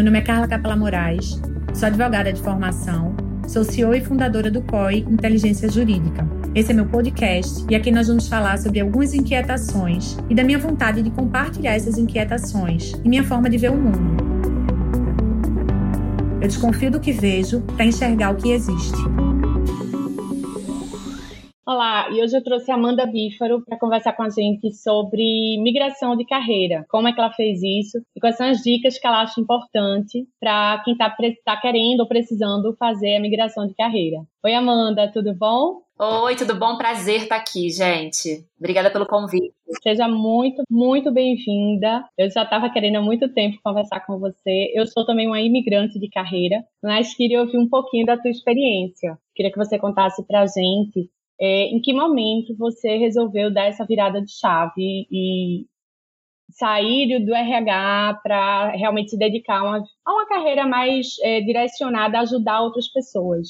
Meu nome é Carla Capela Moraes, sou advogada de formação, sou CEO e fundadora do COI Inteligência Jurídica. Esse é meu podcast e aqui nós vamos falar sobre algumas inquietações e da minha vontade de compartilhar essas inquietações e minha forma de ver o mundo. Eu desconfio do que vejo para enxergar o que existe. Olá, e hoje eu trouxe a Amanda Bífaro para conversar com a gente sobre migração de carreira, como é que ela fez isso e quais são as dicas que ela acha importante para quem está tá querendo ou precisando fazer a migração de carreira. Oi, Amanda, tudo bom? Oi, tudo bom? Prazer estar aqui, gente. Obrigada pelo convite. Seja muito, muito bem-vinda. Eu já estava querendo há muito tempo conversar com você. Eu sou também uma imigrante de carreira, mas queria ouvir um pouquinho da tua experiência. Queria que você contasse para a gente é, em que momento você resolveu dar essa virada de chave e sair do RH para realmente se dedicar a uma, a uma carreira mais é, direcionada a ajudar outras pessoas?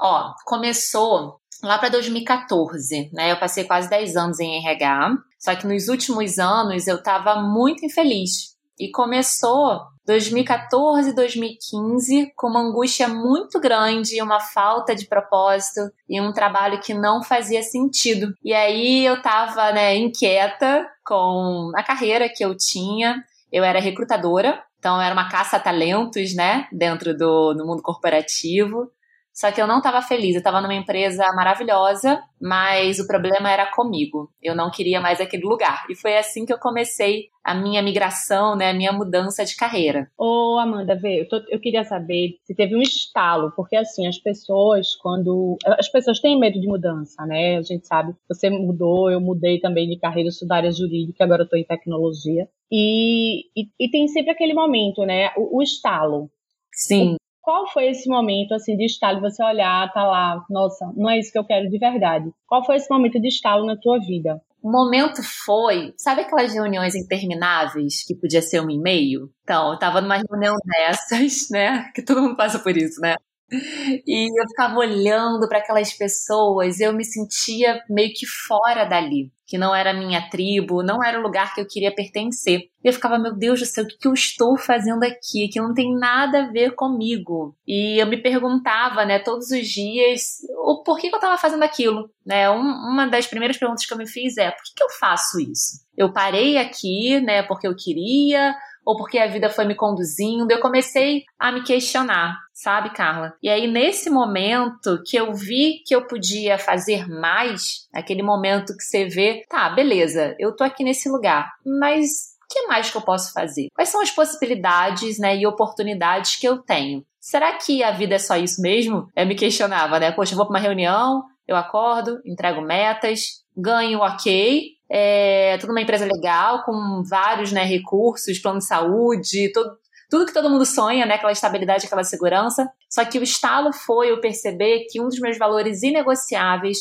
Ó, começou lá para 2014, né? Eu passei quase 10 anos em RH, só que nos últimos anos eu estava muito infeliz. E começou 2014 e 2015 com uma angústia muito grande, uma falta de propósito e um trabalho que não fazia sentido. E aí eu tava, né, inquieta com a carreira que eu tinha. Eu era recrutadora, então era uma caça a talentos, né, dentro do, do mundo corporativo. Só que eu não estava feliz, eu estava numa empresa maravilhosa, mas o problema era comigo. Eu não queria mais aquele lugar. E foi assim que eu comecei a minha migração, né, a minha mudança de carreira. Ô, Amanda, vê, eu, tô, eu queria saber se teve um estalo, porque assim, as pessoas, quando. As pessoas têm medo de mudança, né? A gente sabe, você mudou, eu mudei também de carreira, sou da área jurídica, agora eu tô em tecnologia. E, e, e tem sempre aquele momento, né? O, o estalo. Sim. Qual foi esse momento assim de estalo, você olhar, tá lá, nossa, não é isso que eu quero de verdade? Qual foi esse momento de estalo na tua vida? O momento foi, sabe aquelas reuniões intermináveis que podia ser um e-mail? Então, eu tava numa reunião dessas, né? Que todo mundo passa por isso, né? E eu ficava olhando para aquelas pessoas, eu me sentia meio que fora dali, que não era minha tribo, não era o lugar que eu queria pertencer. E eu ficava, meu Deus do céu, o que eu estou fazendo aqui? Que não tem nada a ver comigo. E eu me perguntava, né, todos os dias, o porquê que eu estava fazendo aquilo. Né? Um, uma das primeiras perguntas que eu me fiz é, por que, que eu faço isso? Eu parei aqui, né, porque eu queria, ou porque a vida foi me conduzindo, eu comecei a me questionar, sabe, Carla? E aí, nesse momento que eu vi que eu podia fazer mais, aquele momento que você vê, tá, beleza, eu tô aqui nesse lugar, mas o que mais que eu posso fazer? Quais são as possibilidades né, e oportunidades que eu tenho? Será que a vida é só isso mesmo? Eu me questionava, né? Poxa, eu vou para uma reunião, eu acordo, entrego metas, ganho ok, é tudo uma empresa legal, com vários né, recursos, plano de saúde, todo, tudo que todo mundo sonha, né? Aquela estabilidade, aquela segurança. Só que o estalo foi eu perceber que um dos meus valores inegociáveis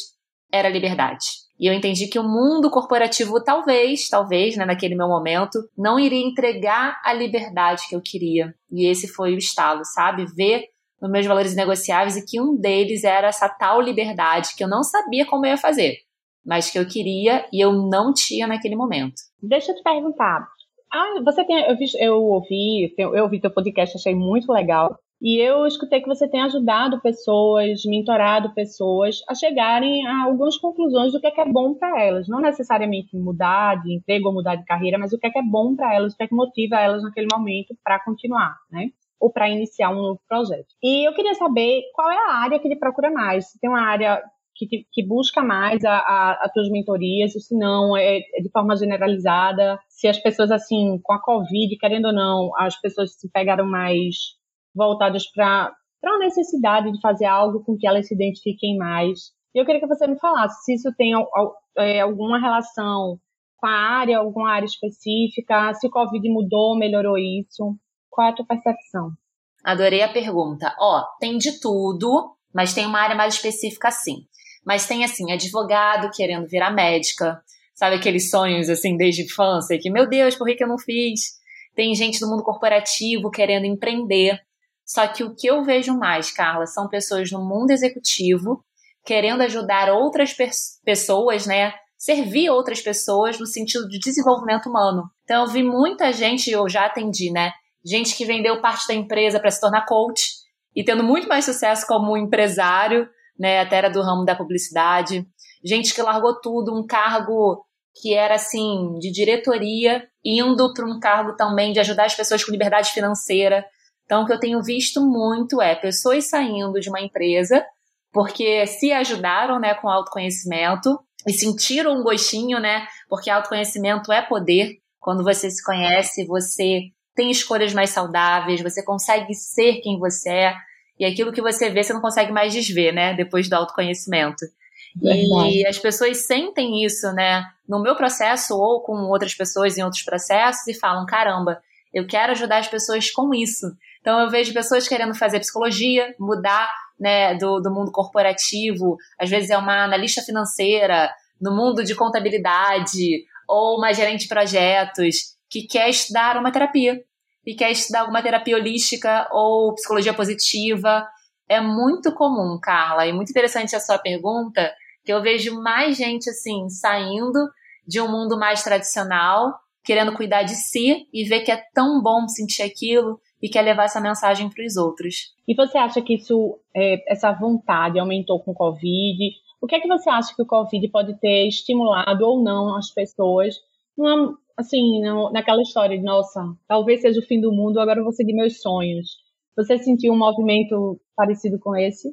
era a liberdade. E eu entendi que o mundo corporativo, talvez, talvez, né, naquele meu momento, não iria entregar a liberdade que eu queria. E esse foi o estalo, sabe? Ver os meus valores inegociáveis e que um deles era essa tal liberdade que eu não sabia como eu ia fazer mas que eu queria e eu não tinha naquele momento. Deixa eu te perguntar. Ah, você tem, eu, eu ouvi, eu ouvi teu podcast, achei muito legal. E eu escutei que você tem ajudado pessoas, mentorado pessoas a chegarem a algumas conclusões do que é, que é bom para elas. Não necessariamente mudar de emprego ou mudar de carreira, mas o que é, que é bom para elas, o que é que motiva elas naquele momento para continuar, né? Ou para iniciar um novo projeto. E eu queria saber qual é a área que ele procura mais. Se tem uma área que, que busca mais a, a, tuas mentorias, ou se não, é, é, de forma generalizada, se as pessoas, assim, com a Covid, querendo ou não, as pessoas se pegaram mais voltadas para a necessidade de fazer algo com que elas se identifiquem mais. E eu queria que você me falasse se isso tem é, alguma relação com a área, alguma área específica, se o Covid mudou, melhorou isso. Qual é a tua percepção? Adorei a pergunta. Ó, tem de tudo, mas tem uma área mais específica sim. Mas tem, assim, advogado querendo virar médica, sabe aqueles sonhos, assim, desde infância, que, meu Deus, por que, eu não fiz? Tem gente do mundo corporativo querendo empreender. Só que o que eu vejo mais, Carla, são pessoas no mundo executivo querendo ajudar outras pe pessoas, né? Servir outras pessoas no sentido de desenvolvimento humano. Então, eu vi muita gente, eu já atendi, né? gente que vendeu parte da empresa para se tornar coach e tendo muito mais sucesso como empresário, né, até era do ramo da publicidade. Gente que largou tudo, um cargo que era assim de diretoria, indo para um cargo também de ajudar as pessoas com liberdade financeira. Então, o que eu tenho visto muito é pessoas saindo de uma empresa porque se ajudaram, né, com autoconhecimento e sentiram um gostinho, né? Porque autoconhecimento é poder. Quando você se conhece, você tem escolhas mais saudáveis, você consegue ser quem você é, e aquilo que você vê, você não consegue mais desver, né? Depois do autoconhecimento. Verdade. E as pessoas sentem isso, né? No meu processo ou com outras pessoas em outros processos e falam: caramba, eu quero ajudar as pessoas com isso. Então eu vejo pessoas querendo fazer psicologia, mudar né, do, do mundo corporativo, às vezes é uma analista financeira, no mundo de contabilidade, ou uma gerente de projetos que quer estudar uma terapia e quer estudar alguma terapia holística ou psicologia positiva. É muito comum, Carla, e muito interessante a sua pergunta, que eu vejo mais gente assim saindo de um mundo mais tradicional, querendo cuidar de si e ver que é tão bom sentir aquilo e quer levar essa mensagem para os outros. E você acha que isso, é, essa vontade aumentou com o Covid? O que é que você acha que o Covid pode ter estimulado ou não as pessoas numa, assim, naquela história de, nossa, talvez seja o fim do mundo, agora eu vou seguir meus sonhos. Você sentiu um movimento parecido com esse?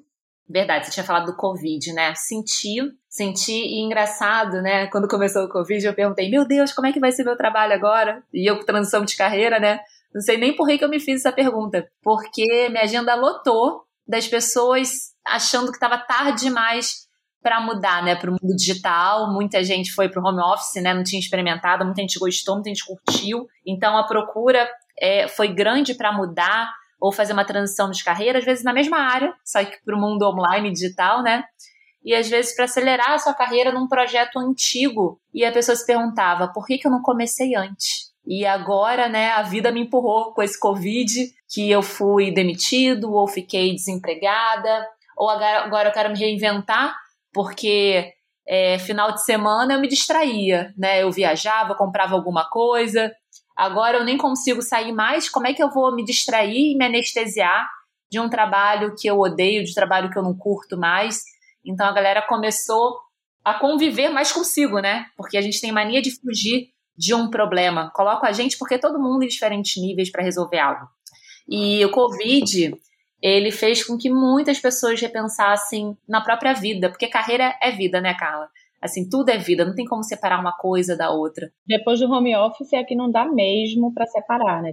Verdade, você tinha falado do Covid, né? Senti, senti, e engraçado, né? Quando começou o Covid, eu perguntei, meu Deus, como é que vai ser meu trabalho agora? E eu, transição de carreira, né? Não sei nem por que eu me fiz essa pergunta. Porque minha agenda lotou das pessoas achando que estava tarde demais para mudar, né, para o mundo digital. Muita gente foi para o home office, né, não tinha experimentado, muita gente gostou, muita gente curtiu. Então a procura é, foi grande para mudar ou fazer uma transição de carreira, às vezes na mesma área, só que para o mundo online digital, né? E às vezes para acelerar a sua carreira num projeto antigo. E a pessoa se perguntava: por que, que eu não comecei antes? E agora, né, a vida me empurrou com esse Covid, que eu fui demitido ou fiquei desempregada, ou agora, agora eu quero me reinventar porque é, final de semana eu me distraía, né? Eu viajava, comprava alguma coisa. Agora eu nem consigo sair mais. Como é que eu vou me distrair e me anestesiar de um trabalho que eu odeio, de um trabalho que eu não curto mais? Então a galera começou a conviver mais consigo, né? Porque a gente tem mania de fugir de um problema. Coloco a gente porque todo mundo em diferentes níveis para resolver algo. E o Covid ele fez com que muitas pessoas repensassem na própria vida, porque carreira é vida, né, Carla? Assim, tudo é vida, não tem como separar uma coisa da outra. Depois do home office é que não dá mesmo para separar, né?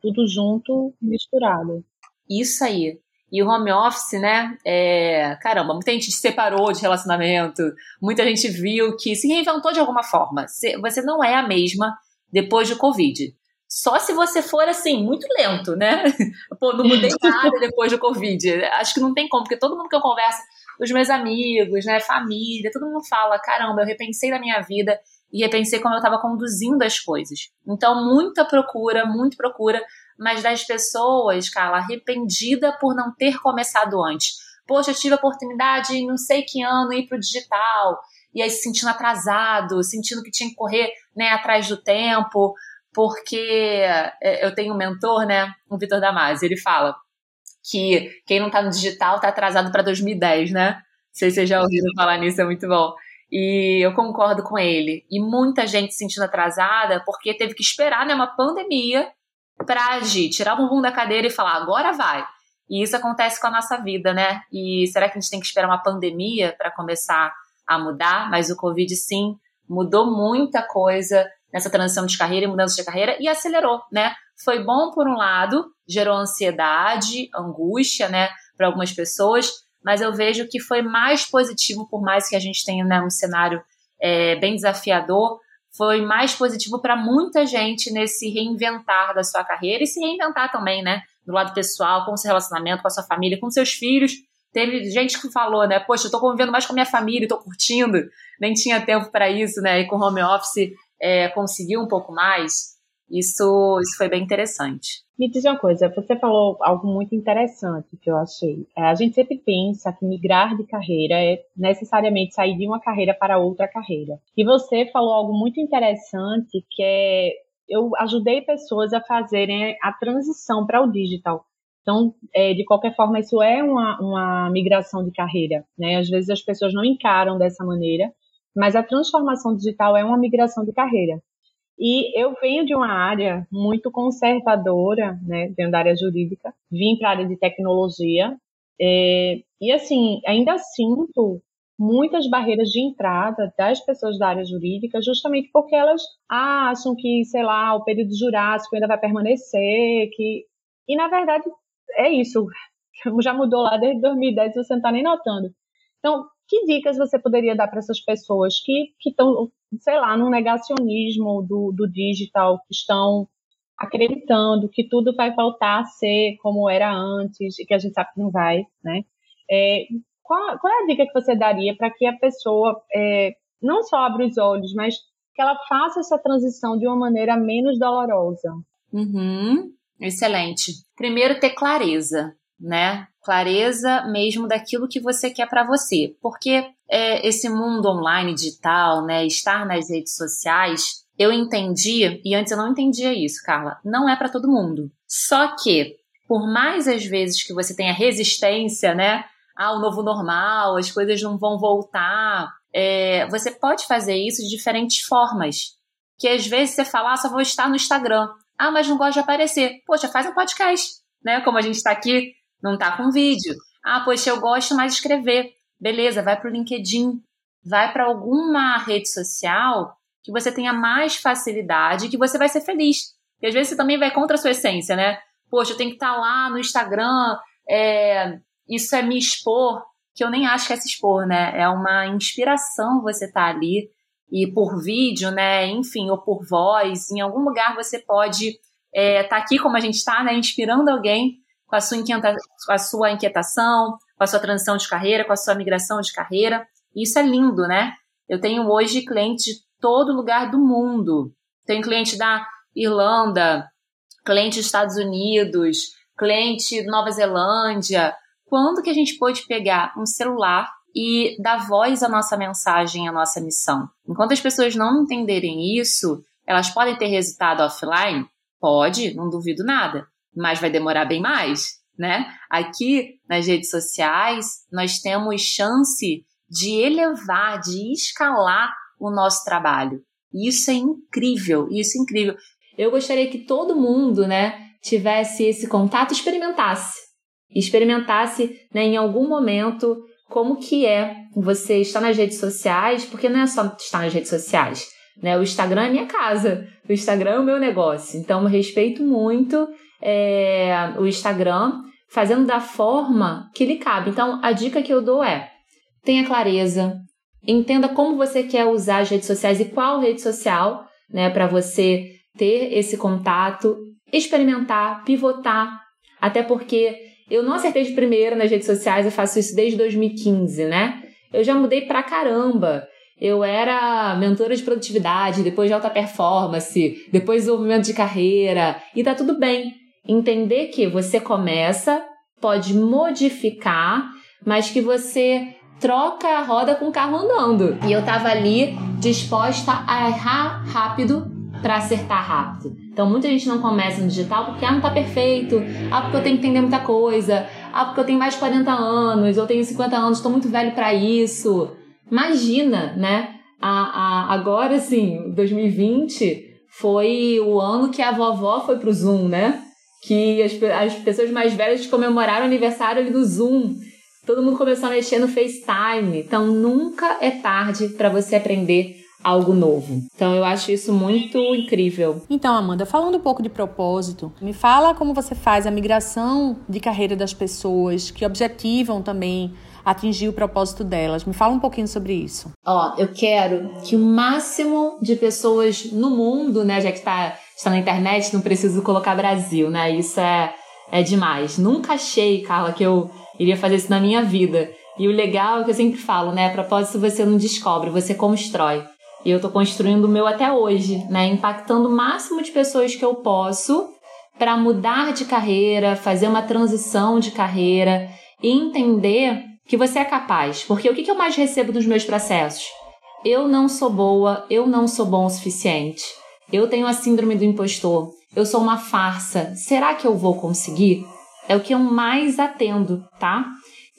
Tudo junto, misturado. Isso aí. E o home office, né? É... Caramba, muita gente se separou de relacionamento, muita gente viu que se reinventou de alguma forma. Você não é a mesma depois do Covid. Só se você for assim, muito lento, né? Pô, não mudei nada depois do Covid. Acho que não tem como, porque todo mundo que eu converso, os meus amigos, né, família, todo mundo fala: caramba, eu repensei na minha vida e repensei como eu estava conduzindo as coisas. Então, muita procura, muito procura, mas das pessoas, Carla, arrependida por não ter começado antes. Poxa, eu tive a oportunidade em não sei que ano ir para o digital, e aí se sentindo atrasado, sentindo que tinha que correr né, atrás do tempo porque é, eu tenho um mentor, né, o Vitor Damasio, ele fala que quem não está no digital está atrasado para 2010, né? Não sei se vocês já ouviram falar nisso, é muito bom. E eu concordo com ele. E muita gente se sentindo atrasada porque teve que esperar né, uma pandemia para agir, tirar o bumbum da cadeira e falar, agora vai. E isso acontece com a nossa vida, né? E será que a gente tem que esperar uma pandemia para começar a mudar? Mas o Covid, sim, mudou muita coisa nessa transição de carreira e mudança de carreira e acelerou, né? Foi bom por um lado, gerou ansiedade, angústia, né, para algumas pessoas, mas eu vejo que foi mais positivo, por mais que a gente tenha né, um cenário é, bem desafiador, foi mais positivo para muita gente nesse reinventar da sua carreira e se reinventar também, né? Do lado pessoal, com o seu relacionamento, com a sua família, com seus filhos. Teve gente que falou, né? Poxa, eu tô convivendo mais com a minha família, tô curtindo, nem tinha tempo para isso, né? E com home office é, conseguir um pouco mais, isso, isso foi bem interessante. Me diz uma coisa, você falou algo muito interessante que eu achei. É, a gente sempre pensa que migrar de carreira é necessariamente sair de uma carreira para outra carreira. E você falou algo muito interessante que é eu ajudei pessoas a fazerem a transição para o digital. Então, é, de qualquer forma, isso é uma, uma migração de carreira. Né? Às vezes as pessoas não encaram dessa maneira, mas a transformação digital é uma migração de carreira. E eu venho de uma área muito conservadora, né? Venho da área jurídica, vim para a área de tecnologia. É, e assim, ainda sinto muitas barreiras de entrada das pessoas da área jurídica, justamente porque elas acham que, sei lá, o período jurássico ainda vai permanecer, que e na verdade é isso, já mudou lá desde 2010, você não está nem notando. Então, que dicas você poderia dar para essas pessoas que estão, sei lá, no negacionismo do, do digital, que estão acreditando que tudo vai voltar a ser como era antes e que a gente sabe que não vai, né? É, qual, qual, é a dica que você daria para que a pessoa é, não só abra os olhos, mas que ela faça essa transição de uma maneira menos dolorosa? Uhum. Excelente. Primeiro, ter clareza, né? Clareza mesmo daquilo que você quer para você. Porque é, esse mundo online digital, né? Estar nas redes sociais, eu entendi, e antes eu não entendia isso, Carla, não é para todo mundo. Só que, por mais às vezes que você tenha resistência, né? Ah, o novo normal, as coisas não vão voltar. É, você pode fazer isso de diferentes formas. Que às vezes você fala, ah, só vou estar no Instagram. Ah, mas não gosta de aparecer. Poxa, faz um podcast, né? Como a gente está aqui, não está com vídeo. Ah, poxa, eu gosto mais de escrever. Beleza, vai para o LinkedIn. Vai para alguma rede social que você tenha mais facilidade, que você vai ser feliz. E às vezes você também vai contra a sua essência, né? Poxa, eu tenho que estar tá lá no Instagram, é, isso é me expor, que eu nem acho que é se expor, né? É uma inspiração você estar tá ali e por vídeo, né? Enfim, ou por voz, em algum lugar você pode estar é, tá aqui como a gente está, né? Inspirando alguém com a, sua com a sua inquietação, com a sua transição de carreira, com a sua migração de carreira. Isso é lindo, né? Eu tenho hoje clientes de todo lugar do mundo. Tenho cliente da Irlanda, cliente dos Estados Unidos, cliente da Nova Zelândia. Quando que a gente pôde pegar um celular e dar voz à nossa mensagem, à nossa missão. Enquanto as pessoas não entenderem isso, elas podem ter resultado offline? Pode, não duvido nada, mas vai demorar bem mais, né? Aqui nas redes sociais, nós temos chance de elevar, de escalar o nosso trabalho. Isso é incrível, isso é incrível. Eu gostaria que todo mundo, né, tivesse esse contato, experimentasse, experimentasse, né, em algum momento como que é você estar nas redes sociais, porque não é só estar nas redes sociais, né? O Instagram é minha casa, o Instagram é o meu negócio. Então, eu respeito muito é, o Instagram, fazendo da forma que lhe cabe. Então, a dica que eu dou é: tenha clareza, entenda como você quer usar as redes sociais e qual rede social, né, para você ter esse contato, experimentar, pivotar, até porque eu não acertei de primeira nas redes sociais, eu faço isso desde 2015, né? Eu já mudei pra caramba. Eu era mentora de produtividade, depois de alta performance, depois desenvolvimento de carreira, e tá tudo bem. Entender que você começa, pode modificar, mas que você troca a roda com o carro andando. E eu tava ali disposta a errar rápido para acertar rápido. Então muita gente não começa no digital porque ah, não tá perfeito, ah, porque eu tenho que entender muita coisa, ah, porque eu tenho mais de 40 anos, eu tenho 50 anos, estou muito velho para isso. Imagina, né? A, a, agora sim, 2020 foi o ano que a vovó foi pro Zoom, né? Que as, as pessoas mais velhas comemoraram o aniversário ali do Zoom. Todo mundo começou a mexer no FaceTime. Então nunca é tarde para você aprender algo novo. Então eu acho isso muito incrível. Então, Amanda, falando um pouco de propósito, me fala como você faz a migração de carreira das pessoas que objetivam também atingir o propósito delas. Me fala um pouquinho sobre isso. Ó, eu quero que o máximo de pessoas no mundo, né, já que está, está na internet, não preciso colocar Brasil, né? Isso é, é demais. Nunca achei, Carla, que eu iria fazer isso na minha vida. E o legal é que eu sempre falo, né? Propósito você não descobre, você constrói. E eu estou construindo o meu até hoje, né? Impactando o máximo de pessoas que eu posso para mudar de carreira, fazer uma transição de carreira e entender que você é capaz. Porque o que eu mais recebo dos meus processos? Eu não sou boa, eu não sou bom o suficiente. Eu tenho a síndrome do impostor. Eu sou uma farsa. Será que eu vou conseguir? É o que eu mais atendo, tá?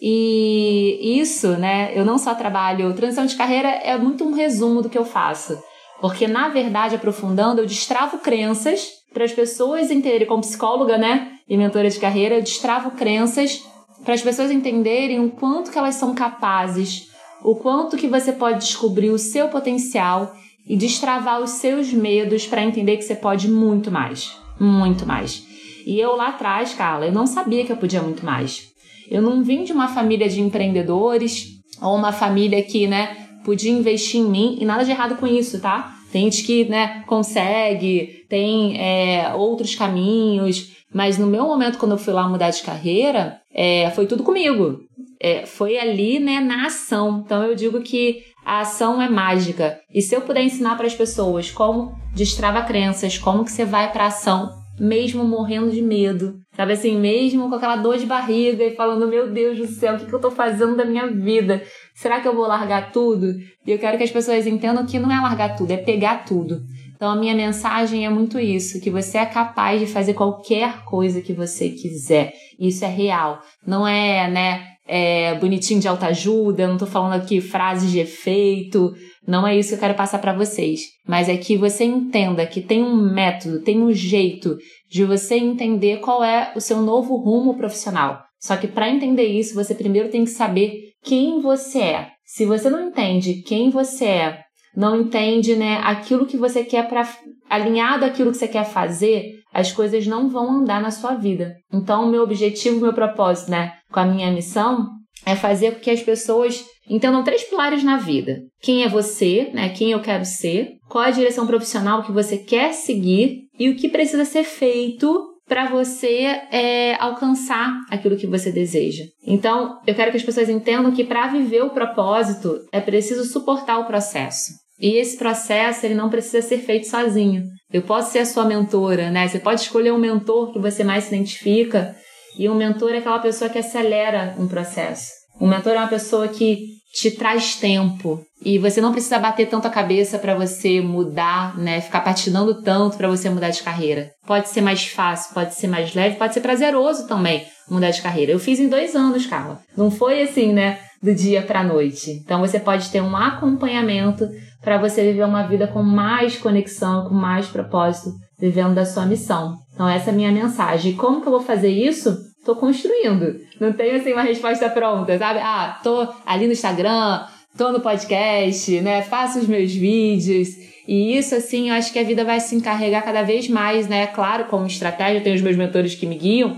E isso, né? Eu não só trabalho. Transição de carreira é muito um resumo do que eu faço. Porque, na verdade, aprofundando, eu destravo crenças para as pessoas entenderem, como psicóloga, né? E mentora de carreira, eu destravo crenças para as pessoas entenderem o quanto que elas são capazes, o quanto que você pode descobrir o seu potencial e destravar os seus medos para entender que você pode muito mais, muito mais. E eu lá atrás, Carla, eu não sabia que eu podia muito mais. Eu não vim de uma família de empreendedores ou uma família que, né, podia investir em mim e nada de errado com isso, tá? Tem gente que, né, consegue, tem é, outros caminhos, mas no meu momento, quando eu fui lá mudar de carreira, é, foi tudo comigo. É, foi ali, né, na ação. Então eu digo que a ação é mágica. E se eu puder ensinar para as pessoas como destrava crenças, como que você vai para ação, mesmo morrendo de medo, sabe assim, mesmo com aquela dor de barriga e falando, meu Deus do céu, o que, que eu tô fazendo da minha vida? Será que eu vou largar tudo? E eu quero que as pessoas entendam que não é largar tudo, é pegar tudo. Então a minha mensagem é muito isso, que você é capaz de fazer qualquer coisa que você quiser. Isso é real. Não é, né, é, bonitinho de autoajuda, eu não tô falando aqui frases de efeito, não é isso que eu quero passar para vocês, mas é que você entenda que tem um método, tem um jeito de você entender qual é o seu novo rumo profissional. Só que para entender isso, você primeiro tem que saber quem você é. Se você não entende quem você é, não entende, né, aquilo que você quer para alinhado àquilo que você quer fazer, as coisas não vão andar na sua vida. Então, o meu objetivo, meu propósito, né, com a minha missão é fazer com que as pessoas entendam três pilares na vida. Quem é você, né? Quem eu quero ser, qual a direção profissional que você quer seguir e o que precisa ser feito para você é, alcançar aquilo que você deseja. Então, eu quero que as pessoas entendam que para viver o propósito é preciso suportar o processo. E esse processo ele não precisa ser feito sozinho. Eu posso ser a sua mentora, né? Você pode escolher um mentor que você mais se identifica e um mentor é aquela pessoa que acelera um processo. Um mentor é uma pessoa que te traz tempo e você não precisa bater tanto a cabeça para você mudar, né? Ficar patinando tanto para você mudar de carreira. Pode ser mais fácil, pode ser mais leve, pode ser prazeroso também mudar de carreira. Eu fiz em dois anos, Carla. Não foi assim, né? Do dia para noite. Então você pode ter um acompanhamento para você viver uma vida com mais conexão, com mais propósito, vivendo da sua missão. Então essa é a minha mensagem. Como que eu vou fazer isso? Tô construindo. Não tenho assim uma resposta pronta, sabe? Ah, tô ali no Instagram, tô no podcast, né? Faço os meus vídeos. E isso, assim, eu acho que a vida vai se encarregar cada vez mais, né? Claro, como estratégia, eu tenho os meus mentores que me guiam,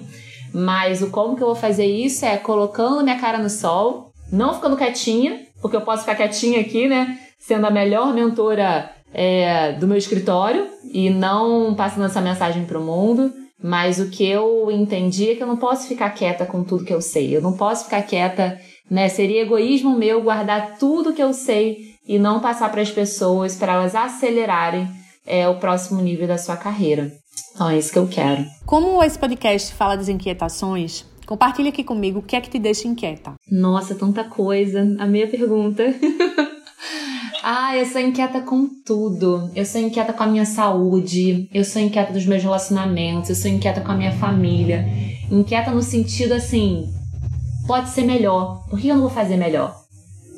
mas o como que eu vou fazer isso é colocando minha cara no sol, não ficando quietinha, porque eu posso ficar quietinha aqui, né? Sendo a melhor mentora é, do meu escritório e não passando essa mensagem para o mundo. Mas o que eu entendi é que eu não posso ficar quieta com tudo que eu sei. Eu não posso ficar quieta, né? Seria egoísmo meu guardar tudo que eu sei e não passar para as pessoas para elas acelerarem é, o próximo nível da sua carreira. Então é isso que eu quero. Como esse podcast fala das inquietações, compartilha aqui comigo o que é que te deixa inquieta. Nossa, tanta coisa. A minha pergunta. Ah, eu sou inquieta com tudo. Eu sou inquieta com a minha saúde, eu sou inquieta dos meus relacionamentos, eu sou inquieta com a minha família. Inquieta no sentido assim, pode ser melhor. Por que eu não vou fazer melhor?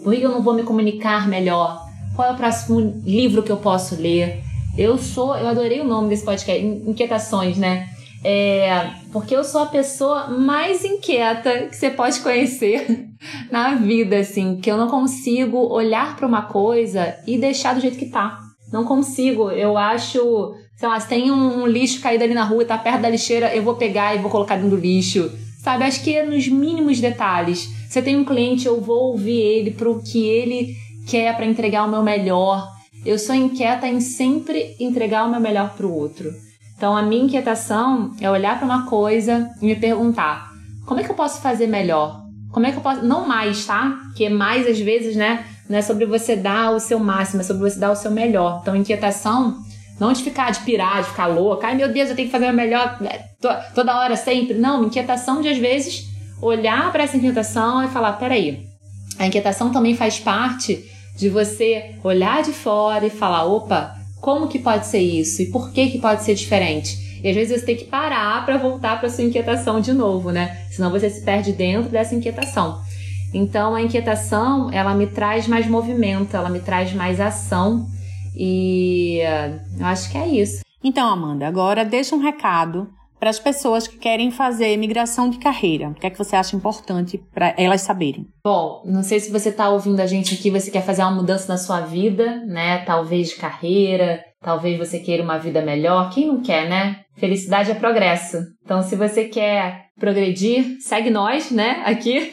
Por que eu não vou me comunicar melhor? Qual é o próximo livro que eu posso ler? Eu sou, eu adorei o nome desse podcast, Inquietações, né? É, porque eu sou a pessoa mais inquieta que você pode conhecer na vida, assim, que eu não consigo olhar para uma coisa e deixar do jeito que tá. Não consigo. Eu acho, sei lá, se tem um lixo caído ali na rua e tá perto da lixeira, eu vou pegar e vou colocar dentro do lixo. Sabe? Acho que é nos mínimos detalhes. Se eu tenho um cliente, eu vou ouvir ele pro que ele quer para entregar o meu melhor. Eu sou inquieta em sempre entregar o meu melhor pro outro. Então, a minha inquietação é olhar para uma coisa e me perguntar: como é que eu posso fazer melhor? Como é que eu posso. Não mais, tá? Porque mais, às vezes, né? Não é sobre você dar o seu máximo, é sobre você dar o seu melhor. Então, inquietação, não de ficar, de pirar, de ficar louca. Ai, meu Deus, eu tenho que fazer o melhor né, toda hora, sempre. Não, inquietação de, às vezes, olhar para essa inquietação e falar: peraí, a inquietação também faz parte de você olhar de fora e falar: opa, como que pode ser isso e por que que pode ser diferente. E às vezes você tem que parar para voltar para sua inquietação de novo, né? Senão você se perde dentro dessa inquietação. Então a inquietação, ela me traz mais movimento, ela me traz mais ação e eu acho que é isso. Então, Amanda, agora deixa um recado para as pessoas que querem fazer migração de carreira. O que é que você acha importante para elas saberem? Bom, não sei se você está ouvindo a gente aqui, você quer fazer uma mudança na sua vida, né? Talvez de carreira, talvez você queira uma vida melhor. Quem não quer, né? Felicidade é progresso. Então, se você quer progredir, segue nós, né? Aqui.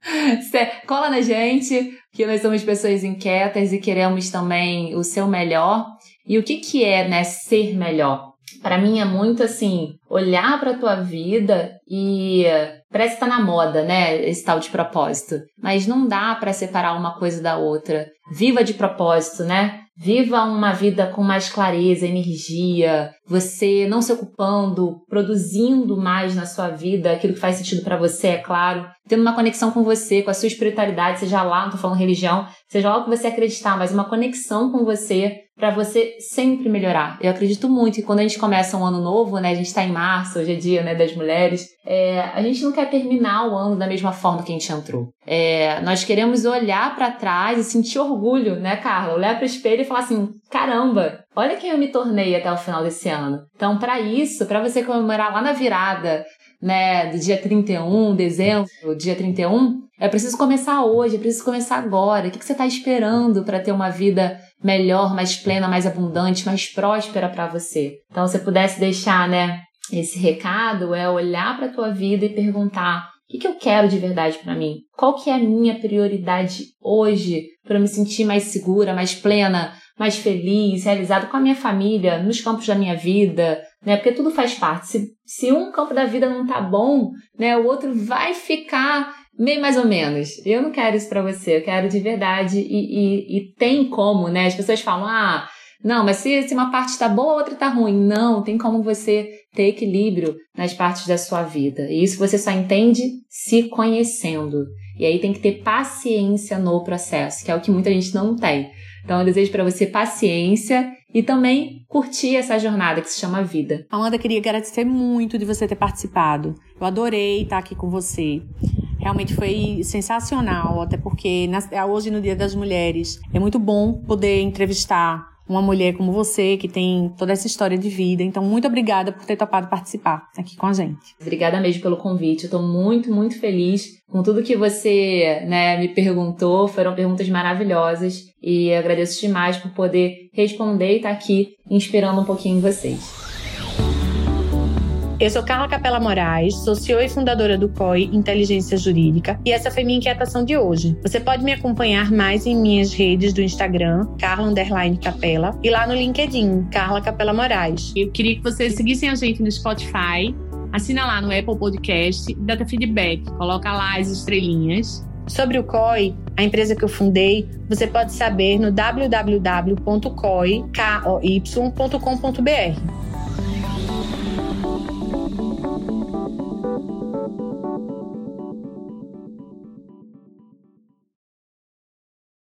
Cola na gente, que nós somos pessoas inquietas e queremos também o seu melhor. E o que, que é, né, ser melhor? Para mim é muito assim, olhar para tua vida e parece que tá na moda, né, esse tal de propósito, mas não dá para separar uma coisa da outra. Viva de propósito, né? Viva uma vida com mais clareza, energia, você não se ocupando, produzindo mais na sua vida aquilo que faz sentido para você, é claro, tendo uma conexão com você, com a sua espiritualidade, seja lá, não tô falando religião, seja lá o que você acreditar, mas uma conexão com você para você sempre melhorar. Eu acredito muito que quando a gente começa um ano novo, né, a gente está em março, hoje é dia né, das mulheres, é, a gente não quer terminar o ano da mesma forma que a gente entrou. É, nós queremos olhar para trás e sentir orgulho, né, Carla? Olhar para o espelho e falar assim: caramba, olha quem eu me tornei até o final desse ano. Então, para isso, para você comemorar lá na virada, né, do dia 31, dezembro, dia 31, é preciso começar hoje, é preciso começar agora. O que, você está esperando para ter uma vida melhor, mais plena, mais abundante, mais próspera para você? Então, se pudesse deixar, né, esse recado é olhar para a tua vida e perguntar o que, que eu quero de verdade para mim? Qual que é a minha prioridade hoje para me sentir mais segura, mais plena, mais feliz, realizada com a minha família, nos campos da minha vida, né? Porque tudo faz parte. Se, se um campo da vida não tá bom, né, o outro vai ficar meio mais ou menos. Eu não quero isso para você, eu quero de verdade e, e, e, tem como, né? As pessoas falam, ah, não, mas se, se uma parte está boa, a outra está ruim. Não, tem como você ter equilíbrio nas partes da sua vida. E isso você só entende se conhecendo. E aí tem que ter paciência no processo, que é o que muita gente não tem. Então eu desejo para você paciência e também curtir essa jornada que se chama vida. Amanda, queria agradecer muito de você ter participado. Eu adorei estar aqui com você. Realmente foi sensacional, até porque hoje, no Dia das Mulheres, é muito bom poder entrevistar uma mulher como você, que tem toda essa história de vida. Então, muito obrigada por ter topado participar aqui com a gente. Obrigada mesmo pelo convite. Eu estou muito, muito feliz com tudo que você né, me perguntou. Foram perguntas maravilhosas e agradeço demais por poder responder e estar aqui inspirando um pouquinho vocês. Eu sou Carla Capela Moraes, sou CEO e fundadora do COI Inteligência Jurídica, e essa foi minha inquietação de hoje. Você pode me acompanhar mais em minhas redes do Instagram, Carla Capela, e lá no LinkedIn, Carla Capela Moraes. Eu queria que vocês seguissem a gente no Spotify, assina lá no Apple Podcast e dá feedback, coloca lá as estrelinhas. Sobre o COI, a empresa que eu fundei, você pode saber no www.coi.com.br.